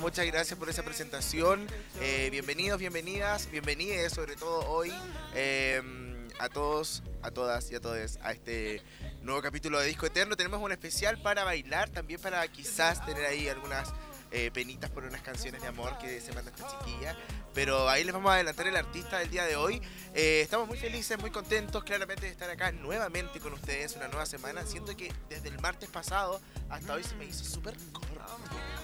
muchas gracias por esa presentación. Eh, bienvenidos, bienvenidas, bienvenidas sobre todo hoy eh, a todos, a todas y a todos a este nuevo capítulo de Disco Eterno. Tenemos un especial para bailar, también para quizás tener ahí algunas eh, penitas por unas canciones de amor que se manda esta chiquilla. Pero ahí les vamos a adelantar el artista del día de hoy. Eh, estamos muy felices, muy contentos claramente de estar acá nuevamente con ustedes una nueva semana. Siento que desde el martes pasado hasta hoy se me hizo súper corto.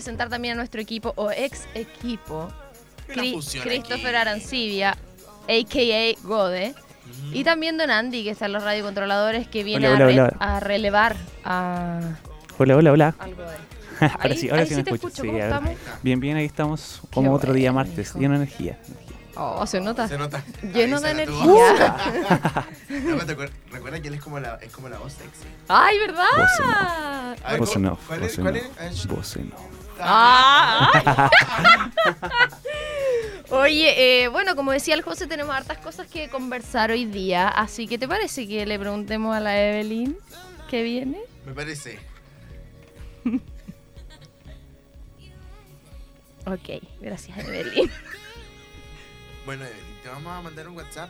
Presentar también a nuestro equipo o ex equipo, Cri- Christopher aquí. Arancibia, a.k.a. Gode. Y también Don Andy, que está en los radiocontroladores, que viene Hola, a, hola, re- hola. a relevar a, Hola, hola, hola. ahora Ahí- sí, ahora ahí sí sí me escucho. escucho, sí, ¿cómo ahora- estamos? Bien, bien, ahí estamos como otro día martes, hijo. lleno de energía. Oh, se nota. Se nota. Lleno de energía. No, Recuerda que él es como la, es como la voz sexy. ¡Ay, verdad! A ver, Vos ¿cómo- no, ¿Cuál es? vos no. Ah. Oye, eh, bueno, como decía el José, tenemos hartas cosas que conversar hoy día. Así que, ¿te parece que le preguntemos a la Evelyn qué viene? Me parece. Ok, gracias, Evelyn. Bueno, Evelyn, te vamos a mandar un WhatsApp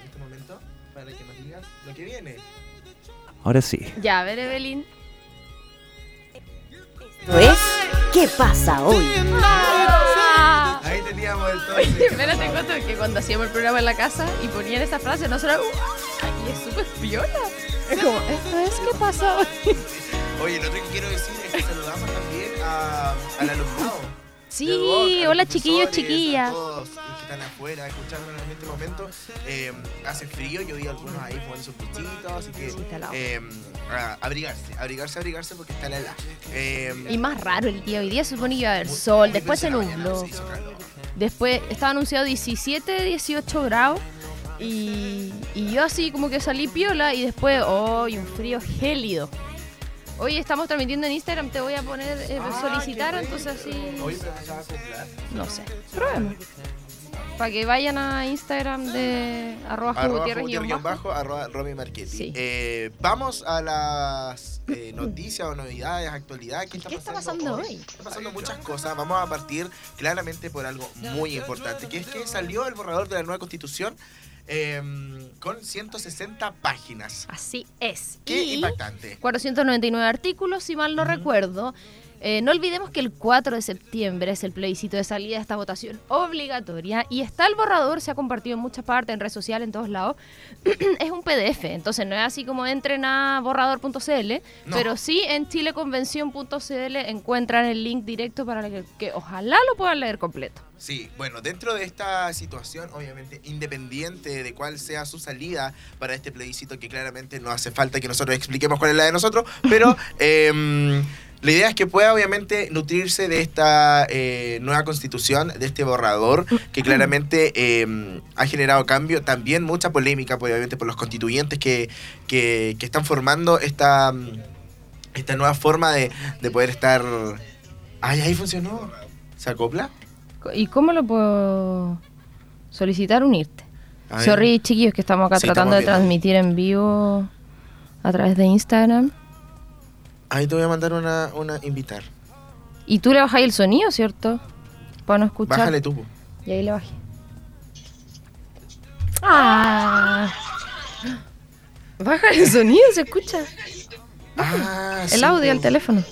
en este momento para que nos digas lo que viene. Ahora sí. Ya, a ver, Evelyn. ¿Qué pasa hoy? Ah. Ahí teníamos el Oye, toque. espérate, cuento que cuando hacíamos el programa en la casa y ponían esa frase, no solo. Y es súper piola. Es como, esto es qué pasa hoy. Oye, lo otro que quiero decir es que saludamos también a, al alumnado. Sí, hola chiquillos, chiquillas. Están afuera escuchándonos en este momento. Eh, hace frío, yo vi algunos ahí jugando sus bichitos, así que. Eh, abrigarse, abrigarse, abrigarse porque está la helada. Eh, Y más raro el día. Hoy día supone que iba a haber sol, después se nubló. Después estaba anunciado 17, 18 grados. Y, y yo así como que salí piola y después, oh, y un frío gélido. Hoy estamos transmitiendo en Instagram, te voy a poner eh, Ah, solicitar, entonces así, va a no sé, probemos. Para que vayan a Instagram de arroba Arroba Gutiérrez guion bajo. bajo, arroba Romy Marchetti. Sí. Eh, vamos a las eh, noticias o novedades, actualidad. ¿Qué está, ¿Qué está pasando hoy? Está pasando muchas cosas. Vamos a partir claramente por algo muy importante, que es que salió el borrador de la nueva constitución eh, con 160 páginas. Así es. Qué Y- impactante. 499 artículos, si mal no recuerdo. Eh, no olvidemos que el 4 de septiembre es el plebiscito de salida de esta votación obligatoria y está el borrador, se ha compartido en muchas partes, en redes sociales, en todos lados. es un PDF, entonces no es así como entren a borrador.cl, No. pero sí en chileconvención.cl encuentran el link directo para que, que ojalá lo puedan leer completo. Sí, bueno, dentro de esta situación, obviamente, independiente de cuál sea su salida para este plebiscito, que claramente no hace falta que nosotros expliquemos cuál es la de nosotros, pero em, la idea es que pueda, obviamente, nutrirse de esta eh, nueva constitución, de este borrador, que claramente em, ha generado cambio, también mucha polémica, pues, obviamente, por los constituyentes que, que, que están formando esta, mm, esta nueva forma de, de poder estar... Ay, ahí funcionó. ¿Se acopla? ¿Y cómo lo puedo solicitar unirte? Sorry, chiquillos, que estamos acá Sí, tratando estamos de transmitir en vivo a través de Instagram. Ahí te voy a mandar una, una invitar. Y tú le bajáis el sonido, ¿cierto? Para no escuchar. Bájale tú. Y ahí le bajé. ¡Ah! Baja el sonido, se escucha. Ah, El sí, audio po. al teléfono.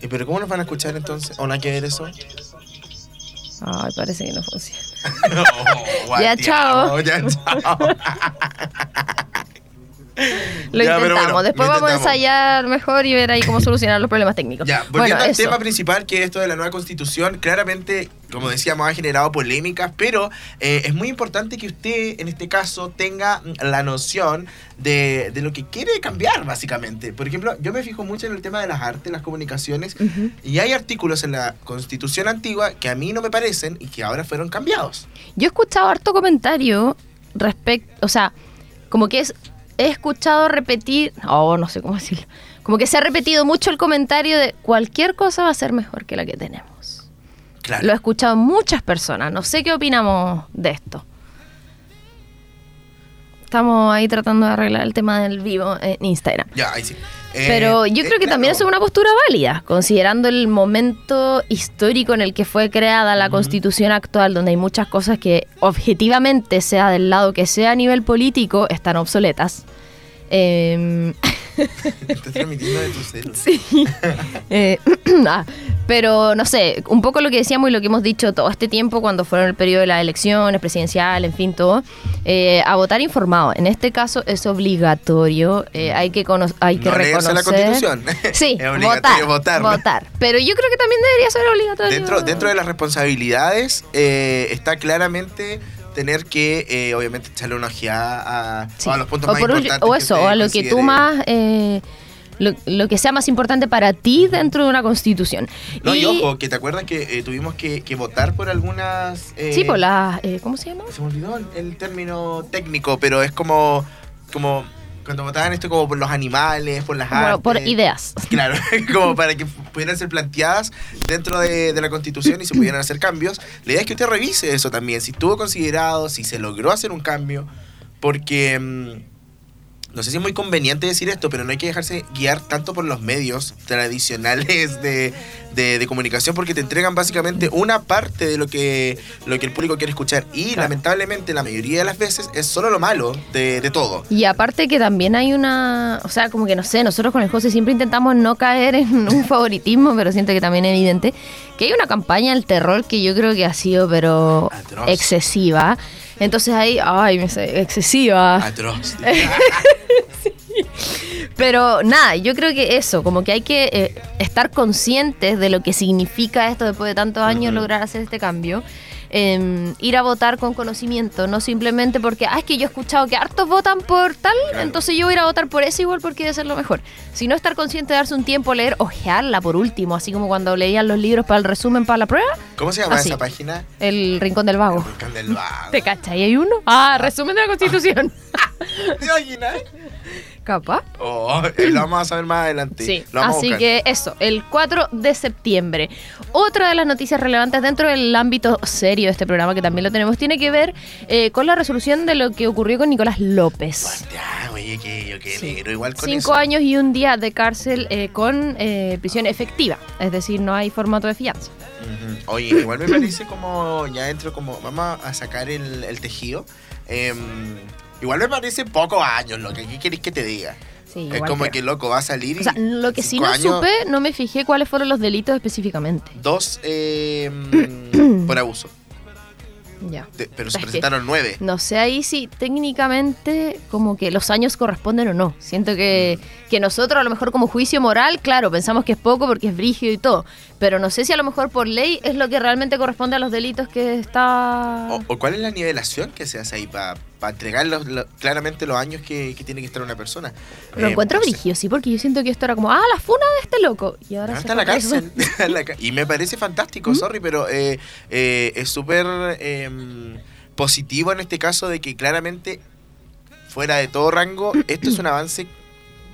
¿Y pero cómo nos van a escuchar entonces? ¿O no hay que ver eso? Ay, parece que no funciona. No, Ya, chao. Ya, chao. Lo Ya, intentamos. bueno, Después lo vamos a ensayar mejor y ver ahí cómo solucionar los problemas técnicos. Ya, volviendo bueno, al eso. tema principal, que esto de la nueva constitución, claramente, como decíamos, ha generado polémicas, pero eh, es muy importante que usted, en este caso, tenga la noción de, de lo que quiere cambiar, básicamente. Por ejemplo, yo me fijo mucho en el tema de las artes, las comunicaciones, y hay artículos en la constitución antigua que a mí no me parecen y que ahora fueron cambiados. Yo he escuchado harto comentario respecto, o sea, como que es, he escuchado repetir, oh, no sé cómo decirlo, como que se ha repetido mucho el comentario de cualquier cosa va a ser mejor que la que tenemos. Claro. Lo he escuchado muchas personas, no sé qué opinamos de esto. Estamos ahí tratando de arreglar el tema del vivo en Instagram. Ya, ahí sí. Eh, Pero yo eh, creo que también claro. es una postura válida, considerando el momento histórico en el que fue creada la constitución actual, donde hay muchas cosas que objetivamente, sea del lado que sea a nivel político, están obsoletas. Em, Estás transmitiendo de tu celu. Sí. Eh, ah, pero no sé, un poco lo que decíamos y lo que hemos dicho todo este tiempo cuando fueron el periodo de las elecciones, presidencial, en fin, todo, eh, a votar informado. En este caso es obligatorio, eh, hay que, hay que No reconocer. la Constitución. Sí, Es obligatorio votar. votar. Pero yo creo que también debería ser obligatorio. Dentro, dentro de las responsabilidades está claramente tener que, eh, obviamente, echarle una ojeada a, Sí. a los puntos o, más por importantes. o eso, o a lo que tú más... eh, lo, lo que sea más importante para ti dentro de una constitución. No, y, ojo, que te acuerdas que eh, tuvimos que, que votar por algunas... Sí, por las... ¿Cómo se llama? Se me olvidó el, el término técnico, pero es como... como cuando votaban esto como por los animales, por las Bueno, artes. por ideas. Claro, como para que pudieran ser planteadas dentro de, de la constitución y se pudieran hacer cambios. La idea es que usted revise eso también, si estuvo considerado, si se logró hacer un cambio, porque mm, no sé si es muy conveniente decir esto, pero no hay que dejarse guiar tanto por los medios tradicionales de, de- de comunicación porque te entregan básicamente una parte de lo que, lo que el público quiere escuchar y Claro. lamentablemente la mayoría de las veces es solo lo malo de, de todo. Y aparte que también hay una, o sea, como que no sé, nosotros con el José siempre intentamos no caer en un favoritismo, pero siento que también es evidente que hay una campaña del terror que yo creo que ha sido, pero Atroz. excesiva. Entonces ahí, ay, me sé, excesiva. Atroz. Pero nada, yo creo que eso, como que hay que eh, estar conscientes de lo que significa esto después de tantos años Ujú. lograr hacer este cambio. Eh, ir a votar con conocimiento, no simplemente porque, ah, es que yo he escuchado que hartos votan por tal, Claro. entonces yo voy a ir a votar por ese igual porque debe ser lo mejor. Sino estar consciente de darse un tiempo, leer, ojearla por último, así como cuando leían los libros para el resumen, para la prueba, ¿Cómo se llama Así. esa página? el Rincón del Vago. El Volcán del Vago. ¿Te cachai? ¿Y hay uno? Ah, resumen de la Constitución. ¿Te imaginas? Capaz. Oh, eh, lo vamos a saber más adelante. Sí, Lo vamos a así que eso, el 4 de septiembre. Otra de las noticias relevantes dentro del ámbito serio de este programa, que también lo tenemos, tiene que ver eh, con la resolución de lo que ocurrió con Nicolás López. Ya, oye, que yo qué Sí. negro igual con Cinco eso. años y un día de cárcel eh, con eh, prisión efectiva, es decir, no hay formato de fianza. Oye, igual me parece como, ya entro como, vamos a sacar el, el tejido. Igual me parece pocos años, lo que ¿qué queréis que te diga? Sí, es como creo. que loco, va a salir y O sea, lo que sí no años, supe, no me fijé cuáles fueron los delitos específicamente. Dos em, por abuso, Ya. De- pero se presentaron nueve. No sé ahí si técnicamente como que los años corresponden o no. Siento que, que nosotros a lo mejor como juicio moral, claro, pensamos que es poco porque es brígido y todo. Pero no sé si a lo mejor por ley es lo que realmente corresponde a los delitos que está... O, o cuál es la nivelación que se hace ahí para entregar los- lo- claramente los años que, que tiene que estar una persona? Lo Eh, encuentro no brígido, sí, porque yo siento que esto era como, ah, la funa de este loco. Y ahora No, se está en la cárcel. Y me parece fantástico, sorry, pero eh, eh, es súper em, positivo en este caso de que claramente, fuera de todo rango, esto es un avance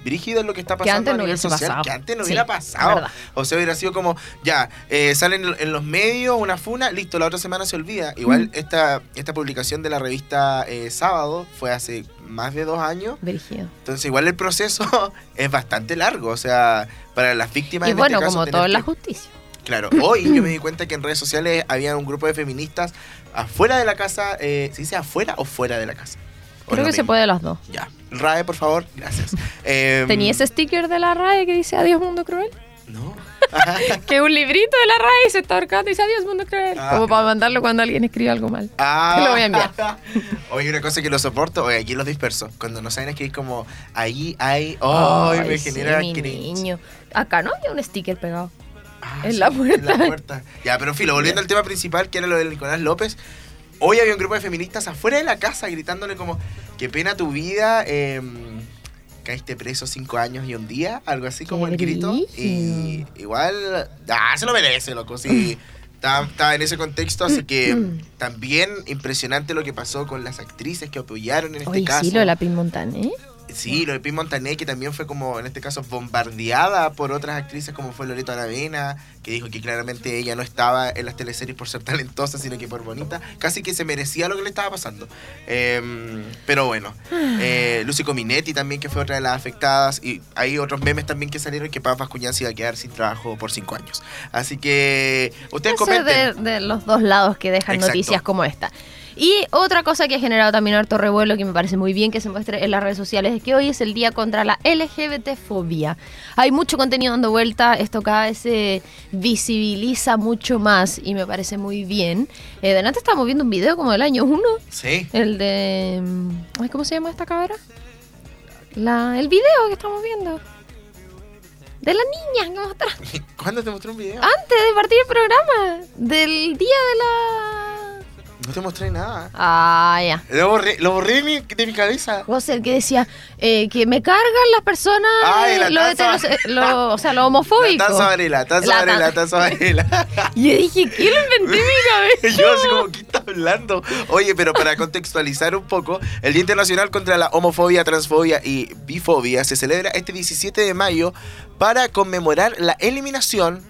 brígido en lo que está Que pasando antes a no nivel hubiese social, pasado. que antes no Sí, hubiera pasado. O sea, hubiera sido como, ya, eh, salen en- los medios una funa, listo, la otra semana se olvida. Igual Mm. esta, esta publicación de la revista eh, Sábado fue hace más de dos años. Brígido. Entonces, igual el proceso es bastante largo. O sea, para las víctimas Y en bueno, este caso, como todo en la que- justicia. Claro, hoy yo me di cuenta que en redes sociales había un grupo de feministas afuera de la casa. Eh, ¿Se dice afuera o fuera de la casa? ¿O Creo que se puede las dos. Ya. RAE, por favor, gracias. Eh, ¿Tenía ese sticker de la RAE que dice Adiós Mundo Cruel? No. Que un librito de la RAE se está ahorcando y dice Adiós Mundo Cruel. Ah. Como para mandarlo cuando alguien escribe algo mal. Ah. Te lo voy a enviar. Oye, una cosa que lo soporto, oye, aquí los disperso. Cuando no saben escribir como ahí hay. ¡Ay! me sí, genera mi niño. Acá no había un sticker pegado. Ah, En sí, la puerta. En la puerta. Ya, pero filo, volviendo al tema principal, que era lo de Nicolás López. Hoy había un grupo de feministas afuera de la casa gritándole como, qué pena tu vida, eh, caíste preso cinco años y un día, algo así como el grito. Y igual, ah, se lo merece, loco, sí. Estaba, en ese contexto, así que también impresionante lo que pasó con las actrices que apoyaron en este Oye, caso. sí, lo de la Pin Montané. Sí, lo de Pi Montané, que también fue como, en este caso, bombardeada por otras actrices como fue Loreto Aravena, que dijo que claramente ella no estaba en las teleseries por ser talentosa, sino que por bonita. Casi que se merecía lo que le estaba pasando. Em, pero bueno, eh, Lucy Cominetti también, que fue otra de las afectadas. Y hay otros memes también que salieron que Paz Vascuñán se iba a quedar sin trabajo por cinco años. Así que ustedes ser comenten. de, de los dos lados que dejan Exacto. noticias como esta. Y otra cosa que ha generado también harto revuelo, que me parece muy bien que se muestre en las redes sociales, es que hoy es el día contra la LGBT-fobia. Hay mucho contenido dando vuelta, esto cada vez se visibiliza mucho más y me parece muy bien. Eh, delante estábamos viendo un video como del año 1, Sí. el de... mm, ay, ¿Cómo se llama esta cabra? La, el video que estamos viendo. De la niña que mostraron ¿Cuándo te mostré un video? antes de partir el programa. Del día de la... No te mostré nada. Ah, ya. Lo borré, lo borré de mi, de mi cabeza. José, el que decía eh, que me cargan las personas, Ay, eh, la lo taza. heterose- lo- o sea, lo homofóbico. La taza Varela, taza La Varela, ta- taza Varela. Y yo dije, ¿qué lo inventé en mi cabeza? Yo así como, ¿qué está hablando? Oye, pero para contextualizar un poco, el Día Internacional contra la Homofobia, Transfobia y Bifobia se celebra este 17 de mayo para conmemorar la eliminación,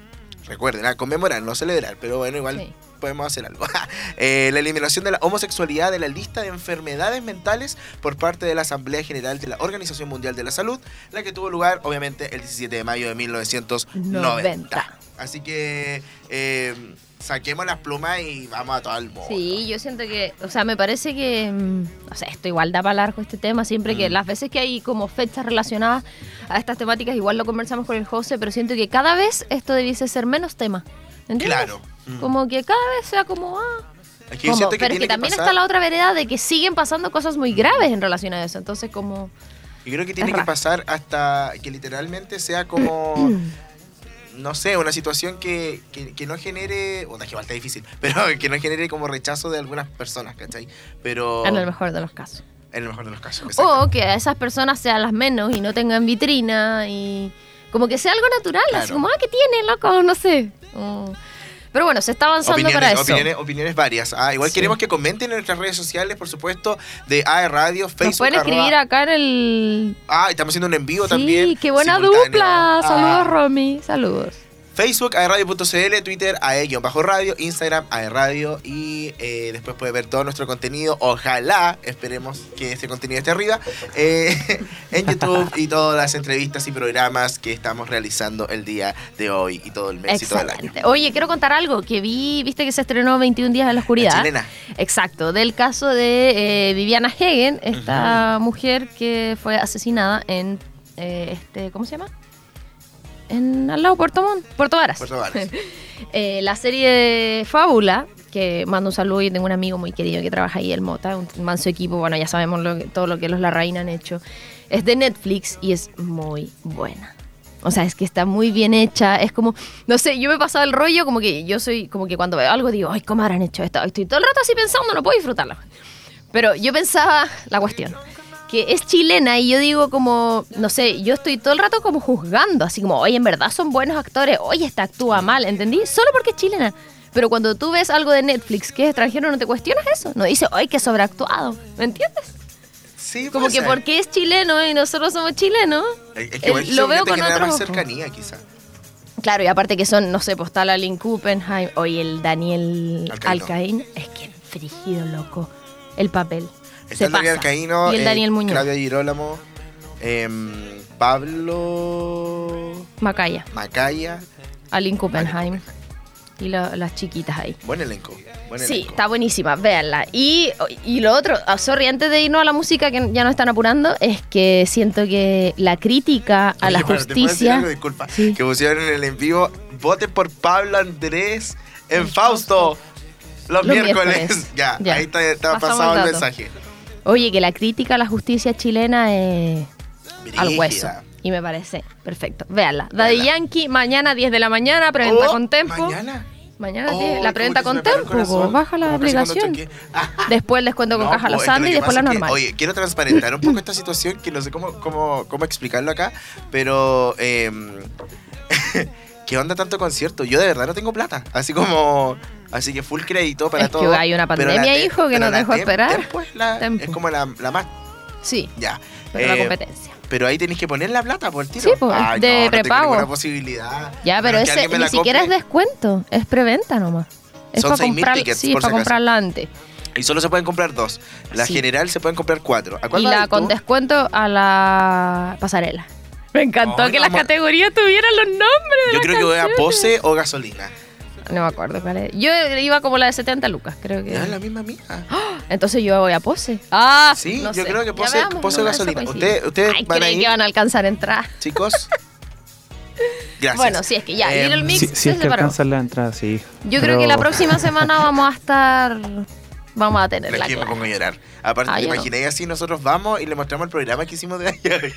recuerden, a conmemorar, no celebrar, pero bueno, igual Sí. Podemos hacer algo. Eh, la eliminación de la homosexualidad de la lista de enfermedades mentales por parte de la Asamblea General de la Organización Mundial de la Salud, la que tuvo lugar obviamente el 17 de mayo de 1990. 90. Así que eh, saquemos las plumas y vamos a todo el mundo. Sí, yo siento que, o sea, me parece que, mm, o sea, esto igual da para largo este tema, siempre que Mm. las veces que hay como fechas relacionadas a estas temáticas, igual lo conversamos con el José, pero siento que cada vez esto debiese ser menos tema. ¿Entiendes? Claro. Mm. Como que cada vez sea como, ah, Es que como- que pero es que también pasar- está la otra vereda de que siguen pasando cosas muy graves en relación a eso. Entonces, como. Yo creo que tiene que pasar hasta que literalmente sea como, no sé, una situación que, que, que no genere, o que igual está difícil, pero que no genere como rechazo de algunas personas, ¿cachai? Pero En el mejor de los casos. en el mejor de los casos. O que esas personas sean las menos y no tengan vitrina y. Como que sea algo natural, así Claro. como, ah, ¿qué tiene, loco? No sé. Mm. Pero bueno, se está avanzando Opiniones, para eso. opiniones, opiniones varias. Ah, igual Sí. queremos que comenten en nuestras redes sociales, por supuesto, de AE Radio, Facebook. Nos pueden escribir acá en el. Ah, estamos haciendo un envío sí, también. qué buena simultáneo. dupla. Saludos, Ah. Romy. Saludos. Facebook, aerradio.cl, Twitter, ae-radio, Instagram, aerradio y eh, después puede ver todo nuestro contenido. Ojalá, esperemos que este contenido esté arriba, eh, en YouTube y todas las entrevistas y programas que estamos realizando el día de hoy y todo el mes y todo el año. Oye, quiero contar algo que vi, viste que se estrenó 21 días en la La oscuridad. chilena. Exacto, del caso de eh, Viviana Hegen, esta mujer que fue asesinada en este, ¿cómo se llama? En al lado de Puerto Montt, Puerto Varas. Puerto Varas. Eh, la serie de Fábula, que mando un saludo y tengo un amigo muy querido que trabaja ahí, el Mota, un manso equipo, bueno, ya sabemos lo que- todo lo que los Larraín han hecho. Es de Netflix y es muy buena. O sea, es que está muy bien hecha. Es como, no sé, yo me he pasado el rollo como que yo soy, como que cuando veo algo digo, ay, ¿cómo habrán hecho esto? Estoy todo el rato así pensando, no puedo disfrutarlo. Pero yo pensaba, la cuestión, que es chilena y yo digo como, no sé, yo estoy todo el rato como juzgando, así como, oye, en verdad son buenos actores, oye, esta actúa mal, ¿entendí? Solo porque es chilena. Pero cuando tú ves algo de Netflix que es extranjero, no te cuestionas eso. No dices, ay, que sobreactuado. ¿Me entiendes? Sí, Como que ser. porque es chileno y nosotros somos chilenos. Es que eh, lo veo con otros más cercanía, quizá. Claro, y aparte que son, no sé, pues está la Lynn Kuppenheim, oye, el Daniel. Alcaín. Es que frígido, loco. El papel. Está Se el Daniel pasa. Alcaíno, Y el eh, Daniel Muñoz. Claudia Girolamo, em, Pablo Macaya. Macaya. Aline Kuppenheim. Y la- las chiquitas ahí. Buen elenco. Buen Sí, elenco. está buenísima, véanla. Y, y lo otro, ah, sorry, antes de irnos a la música que ya nos están apurando, es que siento que la crítica a la Oye, pero ¿te puedo decir justicia. algo? Disculpa. Sí. Que pusieron en el en vivo. Voten por Pablo Andrés en Fausto. Los, Los miércoles. miércoles. Ya, Ya. ahí está, pasado el el dato. mensaje. Oye, que la crítica a la justicia chilena es al hueso. Y me parece perfecto. Véanla. Daddy Véanla. Yankee, mañana 10 de la mañana, preventa Oh, con tempo. Mañana. Mañana Oh, 10, la preventa con tempo. Baja la aplicación. Ah, Después el descuento con No, caja po, los es que lo Sandy y después la que, normal. Oye, quiero transparentar un poco esta situación que no sé cómo, cómo, cómo explicarlo acá, pero eh, ¿qué onda tanto concierto? Yo de verdad no tengo plata, así como, así que full crédito para Es que todo. hay una pandemia, hijo, que pero no la dejó esperar. Tempo es, como la, la más Sí. ya. pero la Eh, competencia. Pero ahí tenéis que poner la plata por el tiro. Sí, pues, Ay, de no, prepago. posibilidad. Ya, pero que ese ni siquiera es descuento, es preventa nomás. Es Son para 6.000 comprar, tickets, sí, por para si comprarla antes. Y solo se pueden comprar dos. La Sí. general se pueden comprar cuatro. ¿A Y la tú? con descuento a la pasarela. Me encantó que no, las categorías tuvieran los nombres. de Yo creo que voy a pose o gasolina. No me acuerdo cuál es. Yo iba como la de 70 lucas, creo que. Ya, la misma mía. Entonces yo voy a pose. Ah, Sí, no yo sé. creo que pose- veamos, pose no, gasolina. ustedes Ay, van a ir. que van a alcanzar a entrar. Chicos. Gracias. Bueno, sí, es que ya, Em, Little Mix Si, se si es que alcanzan la entrada, sí. Yo creo Pero- que la próxima semana vamos a estar. Vamos a tener la que me pongo a llorar. Aparte, Ah, te yo no. imaginé así, nosotros vamos y le mostramos el programa que hicimos de ayer.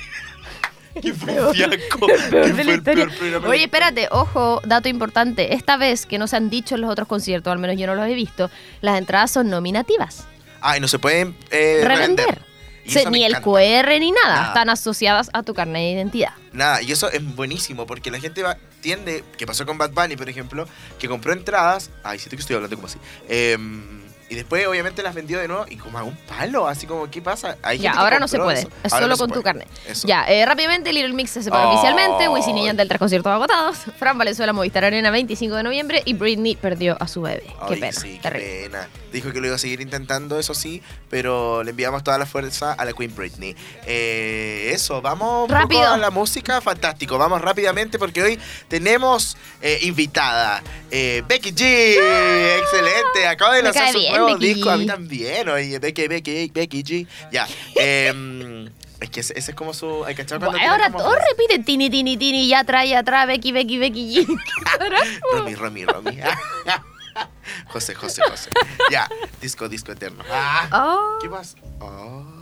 Que fue un fiasco. que fue el peor programa. Oye, espérate, ojo, dato importante. Esta vez que no se han dicho en los otros conciertos, al menos yo no los he visto, las entradas son nominativas. Ah, y no se pueden eh, Revender. Se- ni el. QR ni nada. Nada. Están asociadas a tu carnet de identidad. Nada, y eso es buenísimo porque la gente va, tiende, que pasó con Bad Bunny, por ejemplo, que compró entradas. Ay, siento que estoy hablando como así. em, y después, obviamente, las vendió de nuevo y como a un palo, así como, ¿qué pasa? Hay Ya, gente ahora no se puede. Es solo con tu. Eso. Ya, eh, rápidamente Little Mix se separó Oh. oficialmente. Wisin y Yandel tras conciertos agotados. Fran Valenzuela Movistar Arena 25 de noviembre. Y Britney perdió a su bebé. qué pena. sí, qué pena. Dijo que lo iba a seguir intentando, eso sí, pero le enviamos toda la fuerza a la Queen Britney. Eh, eso, vamos Rápido. a la música, fantástico. Vamos rápidamente porque hoy tenemos eh, invitada Becky G. Excelente, acaba de Me lanzar su nuevo Becky disco. A mí G. también, oye, Becky, Becky, Becky G. Ya. em, es que ese, ese es como su. ¿hay cachado cuando Bueno, ahora todos repiten tini, tini, tini, ya trae, ya trae, Becky, Becky, Becky G. Romy, Romy, Romy. José, José, José. Ya, disco, disco eterno. Ah. Oh. ¿Qué pasó? Oh.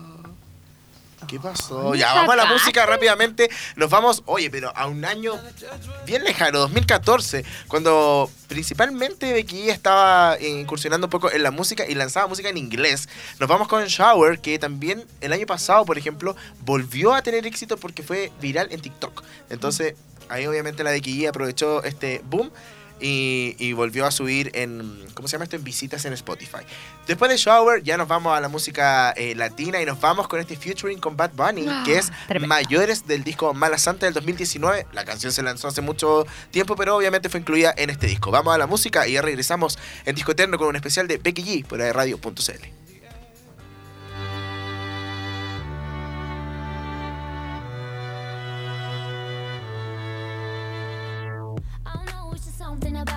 ¿Qué pasó? Ya, vamos a la música rápidamente. Nos vamos, oye, pero a un año bien lejano, 2014, cuando principalmente Becky estaba incursionando un poco en la música y lanzaba música en inglés. Nos vamos con Shower, que también el año pasado, por ejemplo, volvió a tener éxito porque fue viral en TikTok. Entonces, ahí obviamente la Becky aprovechó este boom. Y, y volvió a subir en, ¿cómo se llama esto? En visitas en Spotify. Después de Shower, ya nos vamos a la música eh, latina y nos vamos con este featuring con Bad Bunny, que es Ah, tremendo. Mayores del disco Mala Santa del 2019. La canción se lanzó hace mucho tiempo, pero obviamente fue incluida en este disco. Vamos a la música y ya regresamos en Disco Eterno con un especial de Becky G por radio.cl.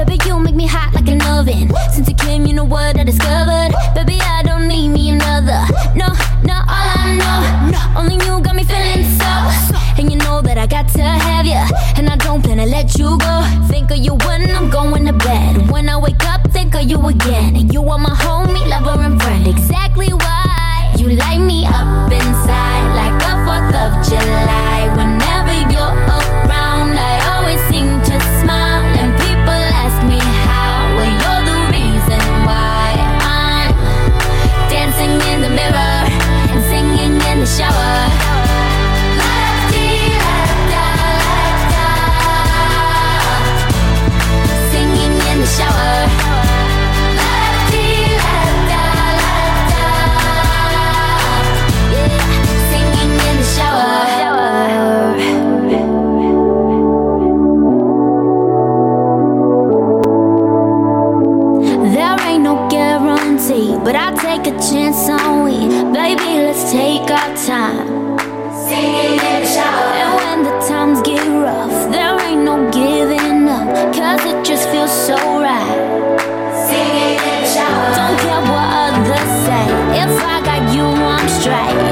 Baby, you make me hot like an oven. Since you came, you know what I discovered. Baby, I don't need me another. No, no, all I know. Only you got me feeling so. And you know that I got to have you. And I don't plan to let you go. Think of you when I'm going to bed. When I wake up, think of you again. You are my homie, lover, and friend. Exactly why you light me up inside like the 4th of July. Whenever got time. Singing in the shower. And when the times get rough, there ain't no giving up. Cause it just feels so right. Singing in the shower. Don't care what others say. If I got you, I'm straight.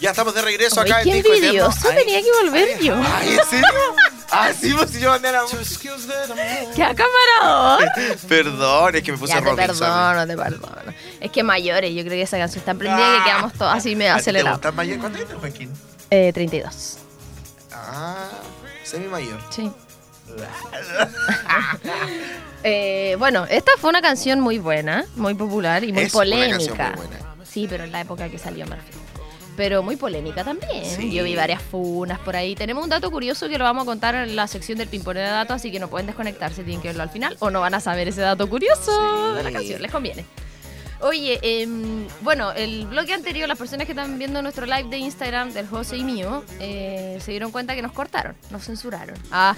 Ya estamos de regreso acá en Disco Eterno. Yo tenía que volver yo. Ay, ¿en serio? Ah, sí, pues si yo mandé a la... ¡Qué acaparado! Perdón, es que me puse ya, te Robinson. perdono, te perdono. Es que mayores, yo creo que esa canción está prendida ah, que quedamos todos así medio acelerados. ¿Te mayor? ¿Cuánto tienes, Joaquín? Eh, 32. Ah, semi-mayor. Sí. eh, bueno, esta fue una canción muy buena, muy popular y muy es polémica. Una canción muy buena. Sí, pero en la época que salió Murphy. Pero muy polémica también. Sí. Yo vi varias funas por ahí. Tenemos un dato curioso que lo vamos a contar en la sección del pimponeo de datos, así que no pueden desconectarse, tienen que verlo al final o no van a saber ese dato curioso Sí. de la canción, les conviene. Oye, em, bueno, el bloque anterior, las personas que están viendo nuestro live de Instagram del José y mío, eh, se dieron cuenta que nos cortaron, nos censuraron. Ah,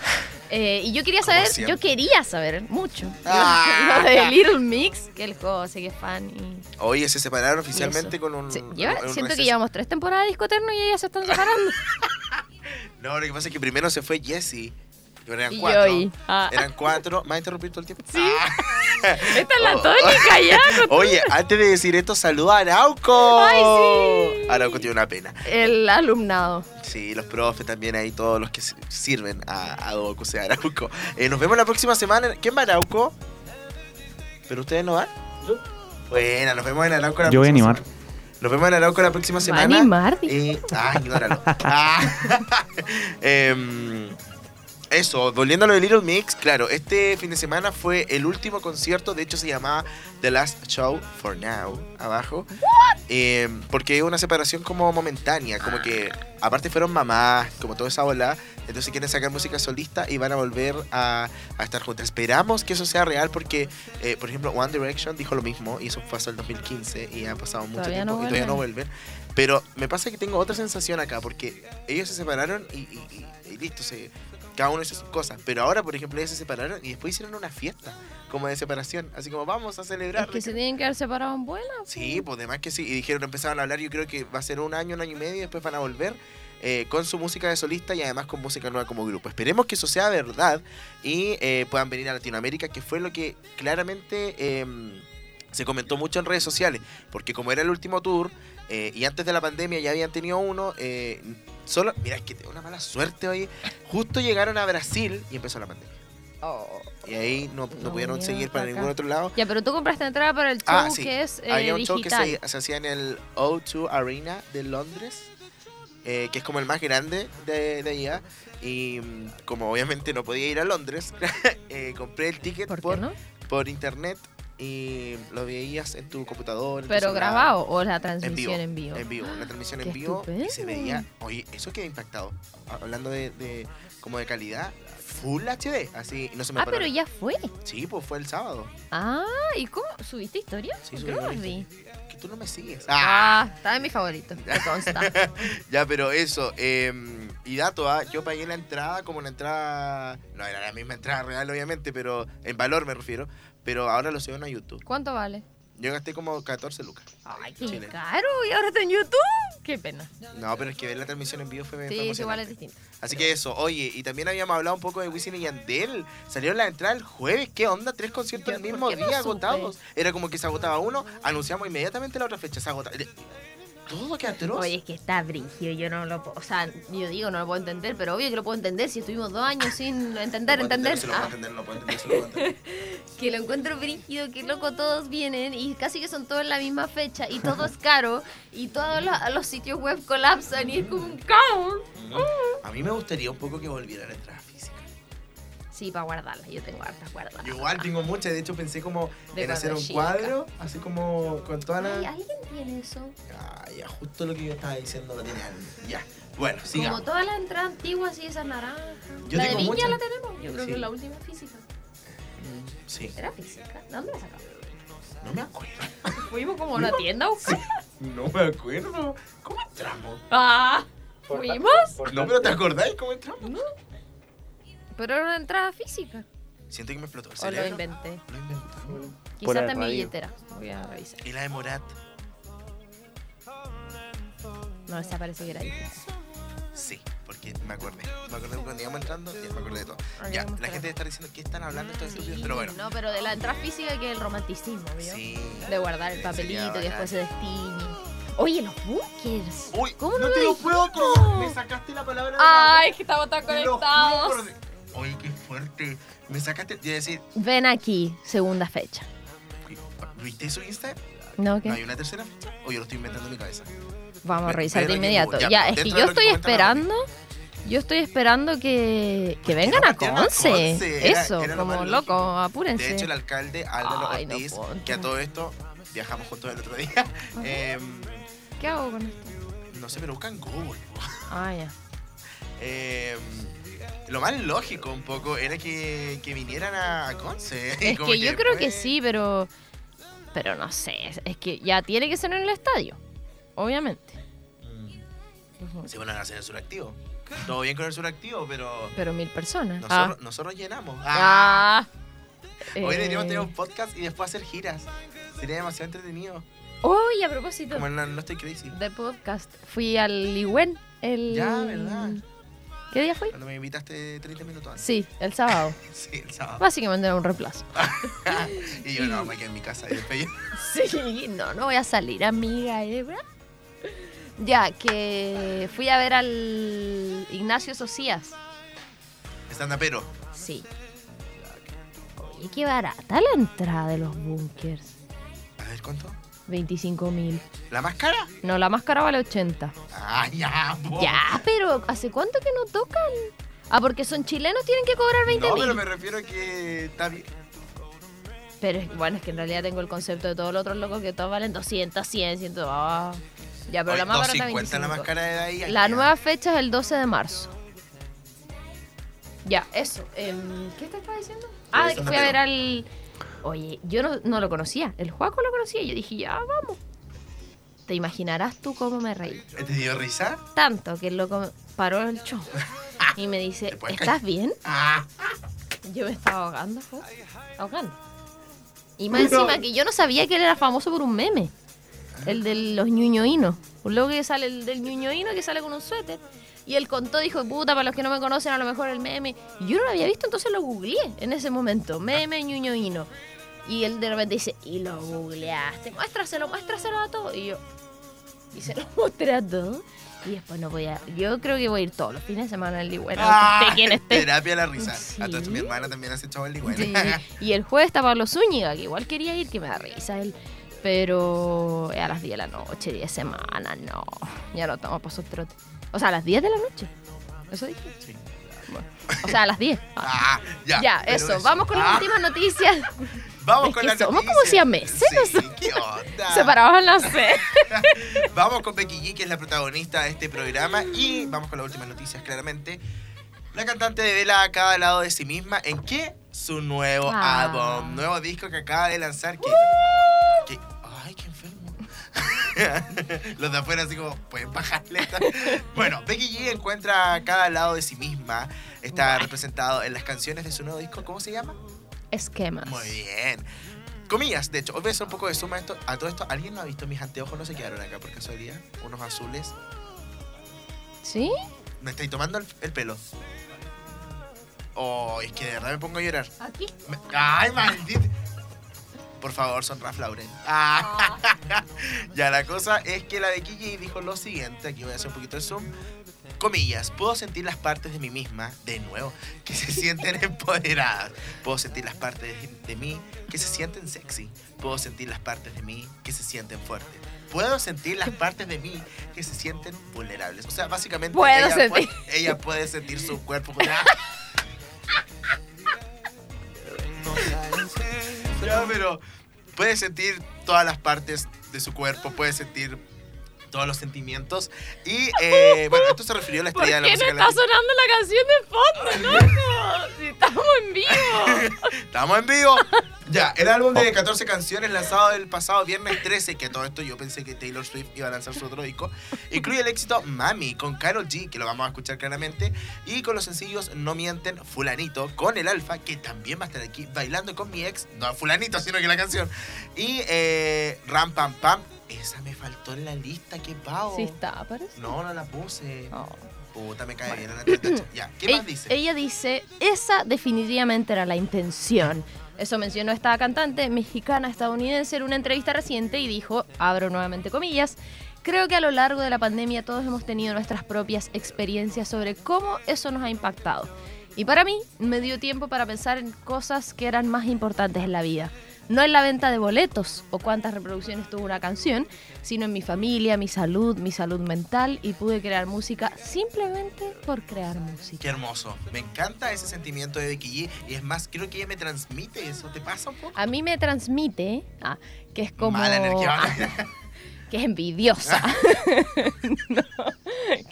eh, y yo quería saber, yo quería saber mucho Ah. lo de Little Mix, que el José, que es fan y Oye, se separaron oficialmente con un. Sí, lleva- un siento que llevamos tres temporadas de discoterno y ellas se están separando. No, lo que pasa es que primero se fue Jesse. Y ahora eran Y cuatro. Ah. Eran cuatro. ¿Me vas a interrumpir todo el tiempo? Sí. Ah. Esta es la Oh. tónica ya. Oye, antes de decir esto, saluda a Arauco. Ay, sí. Arauco tiene una pena. El alumnado. Sí, los profes también ahí, todos los que sirven a, a Doku, sea Arauco. Eh, nos vemos la próxima semana. ¿Quién va a Arauco? ¿Pero ustedes no van? Buena, nos vemos en Arauco la Yo voy a próxima animar. semana. Nos vemos en Arauco la próxima ¿Va a semana. animar? Eh, ah, ignóralo. Ah. Em, eso, volviendo a lo de Little Mix, claro, este fin de semana fue el último concierto, de hecho se llamaba The Last Show for Now, abajo. Em, porque es una separación como momentánea, como que aparte fueron mamás, como toda esa ola, entonces quieren sacar música solista y van a volver a, a estar juntas. Esperamos que eso sea real porque, eh, por ejemplo, One Direction dijo lo mismo y eso fue hasta el 2015 y ha pasado mucho Todavía tiempo no y todavía no vuelven. vuelven. Pero me pasa que tengo otra sensación acá porque ellos se separaron y, y- y- y listo, se, cada uno hizo sus cosas. Pero ahora, por ejemplo, ellos se separaron y después hicieron una fiesta como de separación. Así como vamos a celebrar. Es que se tienen que haber separado en buena. Sí, pues demás que sí. Y dijeron, empezaron a hablar, yo creo que va a ser un año, un año y medio, y después van a volver eh, con su música de solista y además con música nueva como grupo. Esperemos que eso sea verdad y eh, puedan venir a Latinoamérica, que fue lo que claramente eh, se comentó mucho en redes sociales. Porque como era el último tour eh, y antes de la pandemia ya habían tenido uno, eh, solo, mira, es que tengo una mala suerte hoy. Justo llegaron a Brasil y empezó la pandemia. Y ahí no, no No pudieron seguir para para ningún acá. otro lado. Ya, pero tú compraste entrada para el show Ah, sí. que es eh, Había un show que digital. se, se hacía en el O2 Arena de Londres, eh, que es como el más grande de, de allá. Y mm, como obviamente no podía ir a Londres, eh, compré el ticket ¿Por por, no? por internet y lo veías en tu computador. en tu Pero celular, grabado o la En transmisión vivo, en vivo. en vivo, la transmisión en vivo y se veía, oye, eso queda impactado. Hablando de, de como de calidad, full HD, así no se me Ah, paró. pero ya fue. Sí, pues fue el sábado. Ah, ¿y cómo? ¿Subiste historia? Sí, subí que vi. tú no me sigues. Ah, está en mi favorito. Me consta. Ya, pero eso. eh, y dato, ¿ah? yo pagué la entrada como la entrada. No era la misma entrada real, obviamente, pero en valor me refiero. Pero ahora lo suben a YouTube. ¿Cuánto vale? Yo gasté como 14 lucas. Ay, qué Chile. caro. Y ahora está en YouTube. Qué pena. No, pero es que ver la transmisión en vivo fue, Sí, igual es distinto. Así que eso, oye, y también habíamos hablado un poco de Wisin y Yandel. Salieron la entrada el jueves, ¿qué onda? Tres conciertos el ¿por mismo no día agotados. Era como que se agotaba uno, anunciamos inmediatamente la otra fecha, se agotaba. Todo que atroz. Oye, es que está brígido, yo no lo puedo, o sea, yo digo, no lo puedo entender, pero obvio que lo puedo entender si estuvimos dos años sin entender, No entender. puedo Ah, entender, no lo puedo entender, lo entender. que lo encuentro brígido, que loco todos vienen y casi que son todos en la misma fecha y todo es caro y todos los, los sitios web colapsan y es como un caos. A mí me gustaría un poco que volviera la entrada física. Sí, para guardarlas, yo tengo hartas guardadas. Yo igual tengo muchas, de hecho pensé como De en hacer un chica. cuadro, así como con todas Ay, las... ¿alguien tiene eso? Ah, ya, justo lo que yo estaba diciendo lo tenía alguien. Ya, bueno, Como sigamos. todas las entradas antiguas y esas naranjas. Yo la de Viña muchas. la tenemos, yo creo Sí. que es la última física. Sí, ¿Era física? ¿De dónde la sacamos? no me acuerdo. Fuimos como a una tienda a buscar. No me acuerdo. ¿Cómo entramos? Ah, ¿fuimos? No, pero ¿te acordáis cómo entramos? Pero era una entrada física. Siento que me explotó ¿O lo inventé? Lo inventé. Quizás está en mi billetera. Voy a revisar. Y la de Morat. No, esa parece que era difícil. Sí, porque me acordé. Me acordé cuando íbamos entrando, ya me acordé de todo. Ya, la gente debe estar diciendo qué están hablando estos estúpidos, pero bueno. No, pero de la entrada física que es el romanticismo, ¿vio? Sí. De guardar el papelito que después se destine. Oye, los bunkers. Uy, ¿Cómo no no te lo lo puedo creer. Me sacaste la palabra de la Ay, boca. que estamos tan conectados. Oye, qué fuerte. Me sacaste de decir, Ven aquí, segunda fecha. ¿viste su Instagram? ¿No? ¿Qué? ¿No hay una tercera fecha? O yo lo estoy inventando en mi cabeza. Vamos a revisar de inmediato. ya, Ya, es que yo estoy esperando Yo estoy esperando que, que vengan no a Conce. Era- Eso, era como loco, apúrense. De hecho, el alcalde Álvaro Ay, no Ortiz, puedo. que a todo esto viajamos juntos el otro día. em, ¿Qué hago con esto? no sé, pero buscan Google. Ah, ya. Em, lo más lógico un poco era que, que vinieran a, a Conce. Es como que yo creo que sí, pero. Pero no sé. es- Es que ya tiene que ser en el estadio. Obviamente. Se van a hacer el suractivo. Todo bien con el suractivo, pero Pero mil personas. nosotros, nosotros llenamos. Ah. Ah. Hoy deberíamos Eh, tener un podcast y después hacer giras. Sería demasiado entretenido. Uy, a propósito Como en la- no estoy crazy. de podcast, fui al Ligüen el. Ya, ¿verdad? ¿Qué día fui? Cuando me invitaste 30 minutos antes. Sí, el sábado. Sí, el sábado. Básicamente era un reemplazo. y yo no, me quedé en mi casa y después yo- Sí, no, no voy a salir, amiga. ¿eh? Ya, que fui a ver al Ignacio Socias. Stand pero. Sí. Oye, qué barata la entrada de los bunkers. A ver cuánto. 25 mil. ¿La más cara? No, la máscara vale 80. Ah, ya, po. Ya, pero ¿hace cuánto que no tocan? Ah, porque son chilenos, tienen que cobrar 20 No, mil. pero me refiero a que está bien. Pero es- bueno, es que en realidad tengo el concepto de todos los otros locos que todos valen 200, 100, 100. Ah. Ya, pero Oye, la más barata 250 la 25. más cara de ahí. La nueva fecha es el 12 de marzo. Ya, eso. em, ¿Qué te estaba diciendo? Ah, de que fui a ver al... Oye, yo no, no lo conocía. El Juaco lo conocía. y Yo dije, ya, vamos. Te imaginarás tú cómo me reí. ¿Te dio risa? Tanto que el loco paró el show y me dice, Después- ¿estás bien? Ah, Yo me estaba ahogando, fue. Ahogando. Y más encima que yo no sabía que él era famoso por un meme. El de los ñuñoínos. Un loco que sale el del ñuñoíno que sale con un suéter. Y él contó, dijo, puta, para los que no me conocen, a lo mejor el meme. Y yo no lo había visto, entonces lo googleé en ese momento. Meme ñuñoíno. Y él de repente dice, y lo googleaste. Muéstraselo, muéstraselo a todos. Y yo, y se lo mostré a todos. Y después no voy a. Yo creo que voy a ir todos los fines de semana al Ligüen. ah, esté esté. Terapia a la risa. Sí. A mi hermana también hace chavo igual. Sí, Y el jueves está Pablo Zúñiga, que igual quería ir, que me da risa él. Pero a las 10 de la noche, 10 semanas, no. Ya no estamos para esos trotes. O sea, a las 10 de la noche. ¿Eso dije? Sí. Bueno, o sea, a las 10. Ah, ya. ya, eso. Vamos con las Ah, últimas noticias. Vamos Es con que las somos como noticias. siameses Sí, nosotros. ¿qué onda? Separados en la C. Vamos con Becky G, que es la protagonista de este programa. Y vamos con las últimas noticias, claramente. La cantante devela a cada lado de sí misma en que su nuevo Ah. álbum, nuevo disco que acaba de lanzar. Que, que- qué enfermo. Los de afuera así como, pueden bajarle. bueno, Becky G encuentra a cada lado de sí misma. Está representado en las canciones de su nuevo disco. ¿Cómo se llama? Esquemas. Muy bien. Comillas, de hecho, hoy voy a hacer un poco de suma a esto. A todo esto, ¿alguien no ha visto mis anteojos? No se quedaron acá por casualidad. Unos azules. ¿Sí? Me estáis tomando el, el pelo. Oh, es que de verdad me pongo a llorar. Aquí. Me- Ay, maldito. Por favor, son Ralph Lauren. Ah. Ya, la cosa es que la de Kiki dijo lo siguiente. Aquí voy a hacer un poquito de zoom. Comillas, puedo sentir las partes de mí misma, de nuevo, que se sienten empoderadas. Puedo sentir las partes de, de mí que se sienten sexy. Puedo sentir las partes de mí que se sienten fuertes. Puedo sentir las partes de mí que se sienten vulnerables. O sea, básicamente Puedo ella, sentir. Puede, ella puede sentir su cuerpo. Ya, pero puede sentir todas las partes de su cuerpo, puede sentir todos los sentimientos. Y eh, bueno, esto se refirió a la ¿Por estrella de qué la no música está latina. sonando la canción de fondo, loco? Si estamos en vivo. Estamos en vivo. Ya, el álbum de 14 canciones lanzado el pasado viernes 13, que todo esto yo pensé que Taylor Swift iba a lanzar su otro disco, incluye el éxito Mami con Karol G, que lo vamos a escuchar claramente, y con los sencillos No Mienten, Fulanito, con el Alfa, que también va a estar aquí bailando con mi ex, no Fulanito, sino que la canción, y eh, Ram Pam Pam, esa me faltó en la lista, qué pavo. Sí está, parece. No, no la puse. Oh. Puta, me cae bien en la. Ya, ¿qué más dice? Ella dice, esa definitivamente era la intención. Eso mencionó esta cantante mexicana estadounidense en una entrevista reciente y dijo, abro nuevamente comillas, creo que a lo largo de la pandemia todos hemos tenido nuestras propias experiencias sobre cómo eso nos ha impactado. Y para mí me dio tiempo para pensar en cosas que eran más importantes en la vida. No en la venta de boletos o cuántas reproducciones tuvo una canción, sino en mi familia, mi salud, mi salud mental y pude crear música simplemente por crear música. Qué hermoso. Me encanta ese sentimiento de Becky G. Y es más, creo que ella me transmite eso. ¿Te pasa un poco? A mí me transmite ah, que es como... Mala energía. Ah, que es envidiosa. No,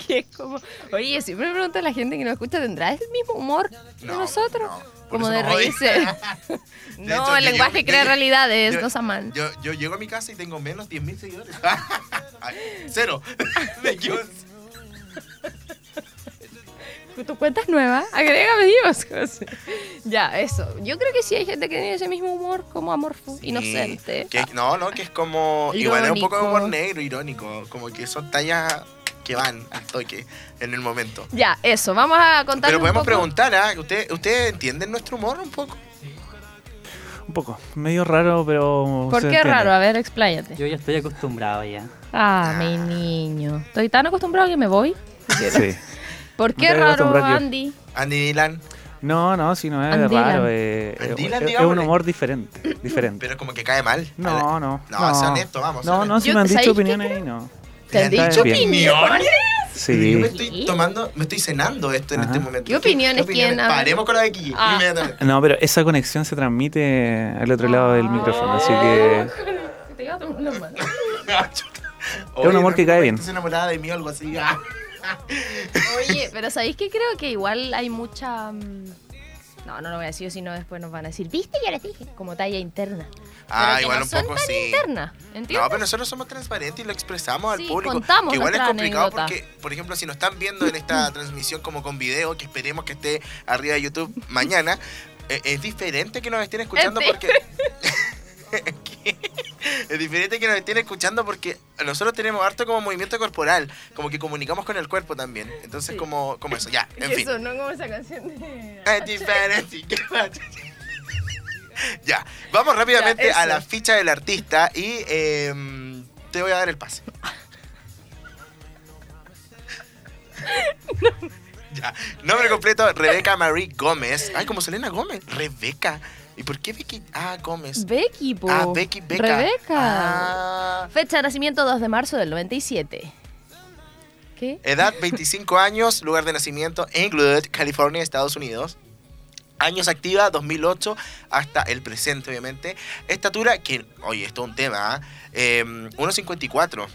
que es como... Oye, siempre me pregunto a la gente que nos escucha, ¿tendrá el mismo humor que No, nosotros? no. Como de reírse. De no, hecho, el lenguaje llego- crea yo- realidades, yo- no. Yo, yo llego a mi casa y tengo menos 10.000 seguidores. Ay, Cero. Me. ¿Tu cuenta es nueva? Agrégame Dios. José. ya, eso. Yo creo que sí hay gente que tiene ese mismo humor como amorfo, inocente. Que- no, no, que es como. Igual es un poco de Irónico. humor negro, irónico. Como que son tallas que van al toque en el momento. Ya, eso. Vamos a contar Pero un podemos poco. preguntar, ¿ah? ¿Ustedes ¿Ustedes entienden nuestro humor un poco? Un poco. Medio raro, pero. ¿Por qué entiende. raro? A ver, expláyate. Yo ya estoy acostumbrado ya. Ah, mi niño. Estoy tan acostumbrado que me voy. Sí. ¿Por No qué raro. Andy? Andy Dylan, No, no, si no es raro. eh, And es- Dylan, es, es un humor diferente. diferente. pero como que cae mal. No, no. No, sea honesto, vamos, sea No, no, si Yo- me han ¿sabéis dicho opiniones y no. ¿Te han ¿Te han dicho bien. opiniones? Sí. Yo me estoy tomando, me estoy cenando esto en Ajá. este momento. ¿Qué opiniones tiene? A ver. Paremos con la de aquí, Ah. No, pero esa conexión se transmite al otro lado del micrófono, así que. Es un amor que cae bien. Estás enamorada de mí o algo así. Oye, pero ¿sabéis que creo que igual hay mucha... No, no lo voy a decir, si no después nos van a decir, ¿viste? Ya les dije. Como talla interna. Ah, pero que igual no un son poco tan sí. interna, ¿entiendes? No, pero nosotros somos transparentes y lo expresamos Sí, al público. contamos que igual es complicado anécdota. porque, por ejemplo, si nos están viendo en esta transmisión como con video, que esperemos que esté arriba de YouTube mañana, eh, es diferente que nos estén escuchando porque... es diferente que nos estén escuchando porque nosotros tenemos harto como movimiento corporal, como que comunicamos con el cuerpo también. Entonces, Sí. como, como eso, ya, en fin. Eso, no como esa canción de... Es diferente. ya, vamos rápidamente Ya, a la ficha del artista y em, te voy a dar el pase. Ya, nombre completo, Rebeca Marie Gómez. Ay, como Selena Gómez. Rebeca. ¿Y por qué Becky? Ah, Gómez. Becky, po. Ah, Becky, Beca. Rebeca. Ah. Fecha de nacimiento 2 de marzo del 97. ¿Qué? Edad 25 años, lugar de nacimiento Inglewood, California, Estados Unidos. Años activa 2008 hasta el presente, obviamente. Estatura, que, oye, esto es un tema, ¿ah? Eh, 1,54.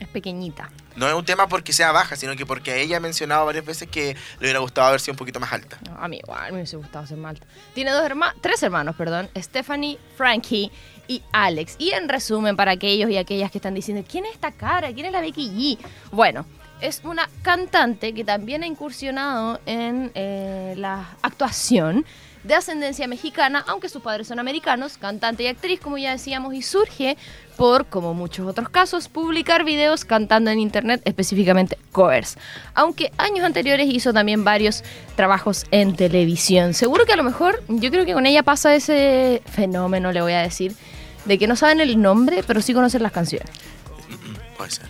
Es pequeñita. No es un tema porque sea baja, sino que porque ella ha mencionado varias veces que le hubiera gustado haber sido un poquito más alta. No, a mí igual, me hubiese gustado ser malta. Tiene dos hermanos, tres hermanos, perdón, Stephanie, Frankie y Alex. Y en resumen, para aquellos y aquellas que están diciendo, ¿quién es esta cara? ¿Quién es la Becky G? Bueno, es una cantante que también ha incursionado en eh, la actuación de ascendencia mexicana, aunque sus padres son americanos, cantante y actriz, como ya decíamos, y surge por, como muchos otros casos, publicar videos cantando en internet, específicamente covers. Aunque años anteriores hizo también varios trabajos en televisión. Seguro que a lo mejor, yo creo que con ella pasa ese fenómeno, le voy a decir, de que no saben el nombre, pero sí conocen las canciones. Puede ser.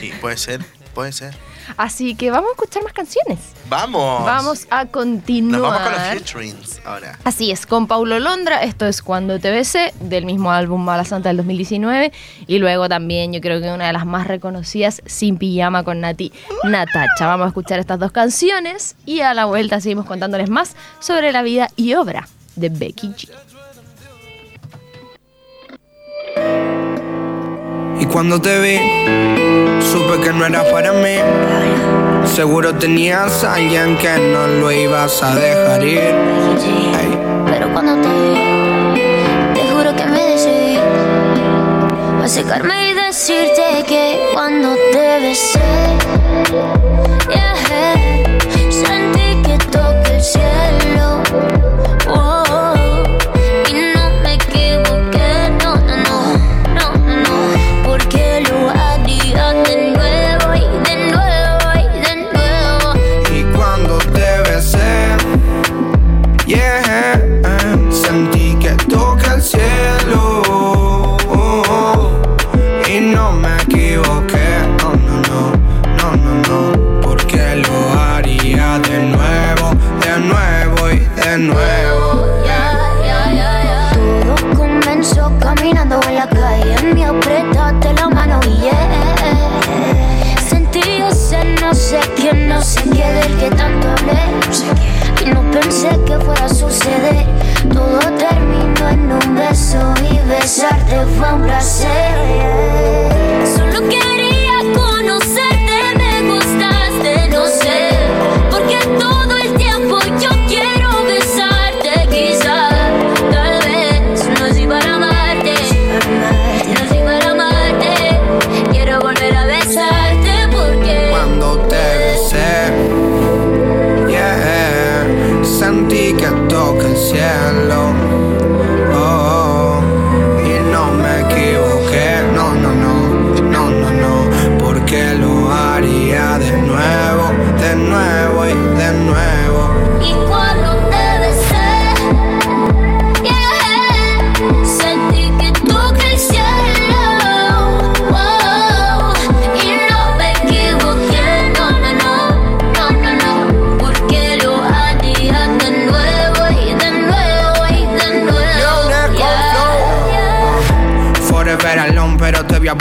Sí, puede ser. Puede ser. Así que vamos a escuchar más canciones. Vamos. Vamos a continuar. Nos vamos con los featurings ahora. Así es, con Paulo Londra, esto es Cuando te besé, del mismo álbum Mala Santa del 2019, y luego también yo creo que una de las más reconocidas, Sin Pijama con Nati Natacha. Vamos a escuchar estas dos canciones y a la vuelta seguimos contándoles más sobre la vida y obra de Becky G. Y cuando te vi, supe que no era para mí. Seguro tenías a alguien que no lo ibas a dejar ir. Pero cuando te vi, te juro que me decidí a secarme y decirte que cuando te besé, yeah, sentí que toqué el cielo. besarte fue un placer. Solo quería conocerte, me gustaste, no sé, porque todo el tiempo yo quiero besarte, quizá, tal vez. No soy para amarte, no soy para amarte, quiero volver a besarte porque cuando te besé, yeah, sentí que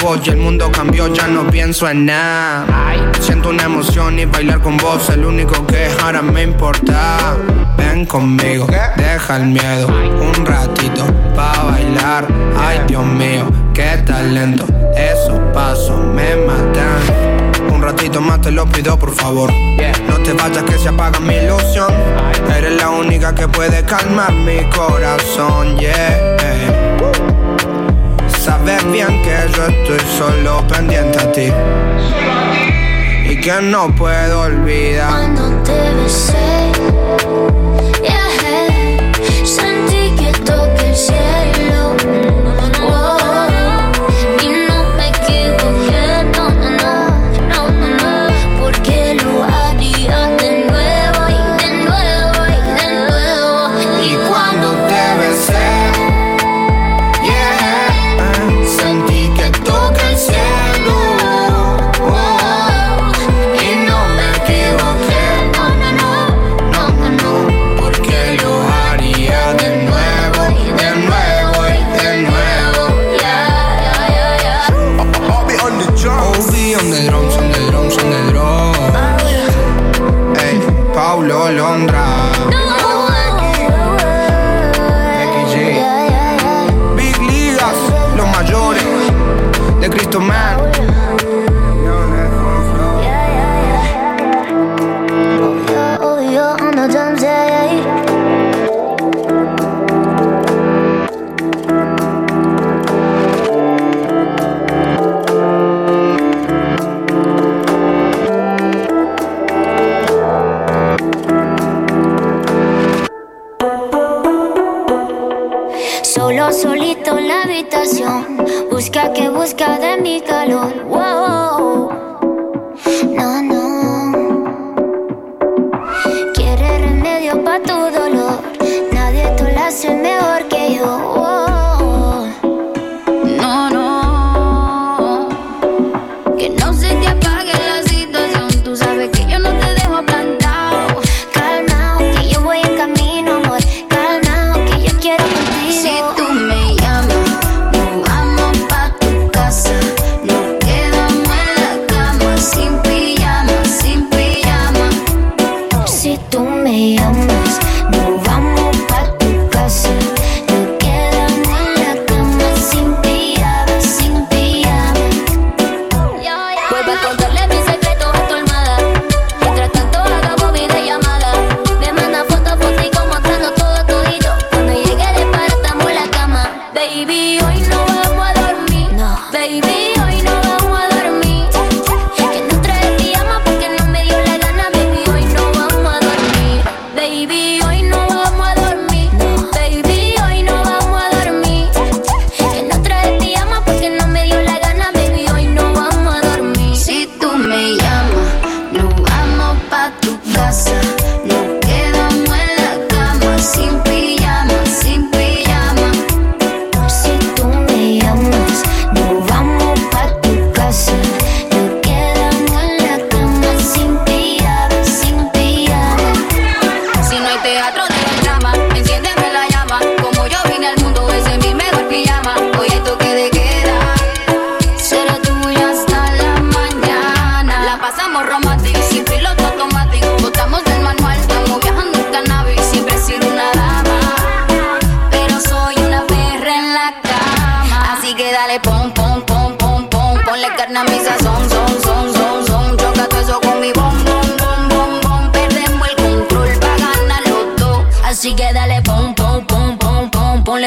y el mundo cambió, ya no pienso en nada. Siento una emoción y bailar con vos, el único que ahora me importa. Ven conmigo, deja el miedo, un ratito pa' bailar. Ay, Dios mío, qué talento, esos pasos me matan Un ratito más te lo pido por favor. No te vayas que se apaga mi ilusión Eres la única que puede calmar mi corazón, yeah Sabes bien que yo estoy solo pendiente a ti. Y que no puedo olvidar. Cuando te besé.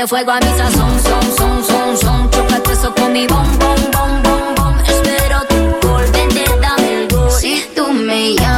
Fuego a mi sazón, son, son, son, son. Chocate eso con mi bom, bom, bom, bom, bom. Espero tu gol, vente, dame el gol. Si tú me llamas.